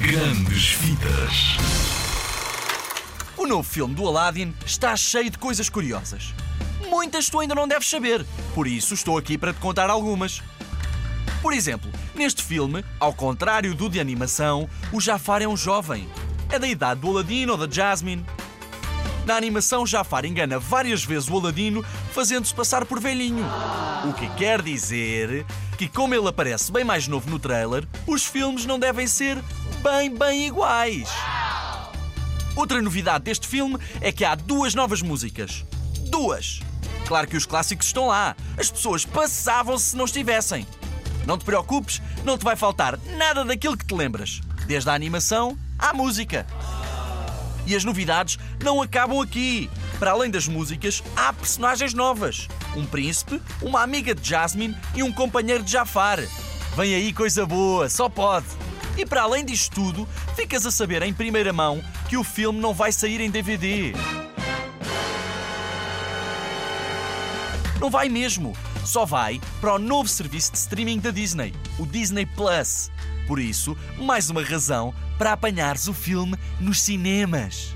Grandes Vidas. O novo filme do Aladdin está cheio de coisas curiosas. Muitas tu ainda não deves saber, por isso estou aqui para te contar algumas. Por exemplo, neste filme, ao contrário do de animação, o Jafar é um jovem. É da idade do Aladdin ou da Jasmine. Na animação, Jafar engana várias vezes o Aladino, fazendo-se passar por velhinho. O que quer dizer que, como ele aparece bem mais novo no trailer, os filmes não devem ser bem, bem iguais. Outra novidade deste filme é que há duas novas músicas. Duas! Claro que os clássicos estão lá. As pessoas passavam-se se não estivessem. Não te preocupes, não te vai faltar nada daquilo que te lembras. Desde a animação à música. E as novidades não acabam aqui. Para além das músicas, há personagens novas: um príncipe, uma amiga de Jasmine e um companheiro de Jafar. Vem aí coisa boa, só pode. E para além disto tudo, ficas a saber em primeira mão que o filme não vai sair em DVD. Não vai mesmo. Só vai para o novo serviço de streaming da Disney, o Disney Plus. Por isso, mais uma razão para apanhares o filme nos cinemas.